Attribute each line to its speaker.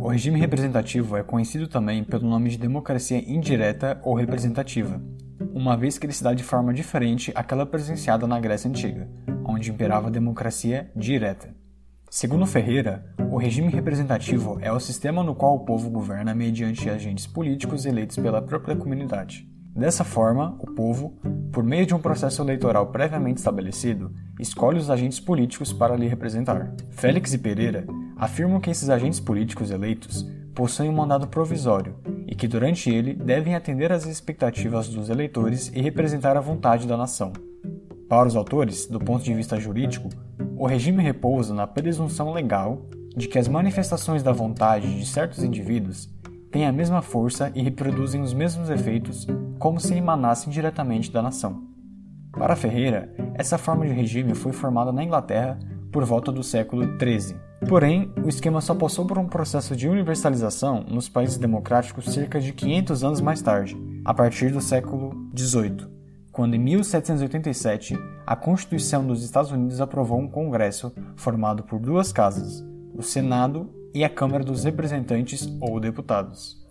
Speaker 1: O regime representativo é conhecido também pelo nome de democracia indireta ou representativa, uma vez que ele se dá de forma diferente àquela presenciada na Grécia Antiga, onde imperava a democracia direta. Segundo Ferreira, o regime representativo é o sistema no qual o povo governa mediante agentes políticos eleitos pela própria comunidade. Dessa forma, o povo, por meio de um processo eleitoral previamente estabelecido, escolhe os agentes políticos para lhe representar. Félix e Pereira afirmam que esses agentes políticos eleitos possuem um mandado provisório e que durante ele devem atender às expectativas dos eleitores e representar a vontade da nação. Para os autores, do ponto de vista jurídico, o regime repousa na presunção legal de que as manifestações da vontade de certos indivíduos têm a mesma força e reproduzem os mesmos efeitos como se emanassem diretamente da nação. Para Ferreira, essa forma de regime foi formada na Inglaterra por volta do século XIII. Porém, o esquema só passou por um processo de universalização nos países democráticos cerca de 500 anos mais tarde, a partir do século XVIII quando em 1787 a Constituição dos Estados Unidos aprovou um Congresso formado por duas casas, o Senado e a Câmara dos Representantes ou Deputados.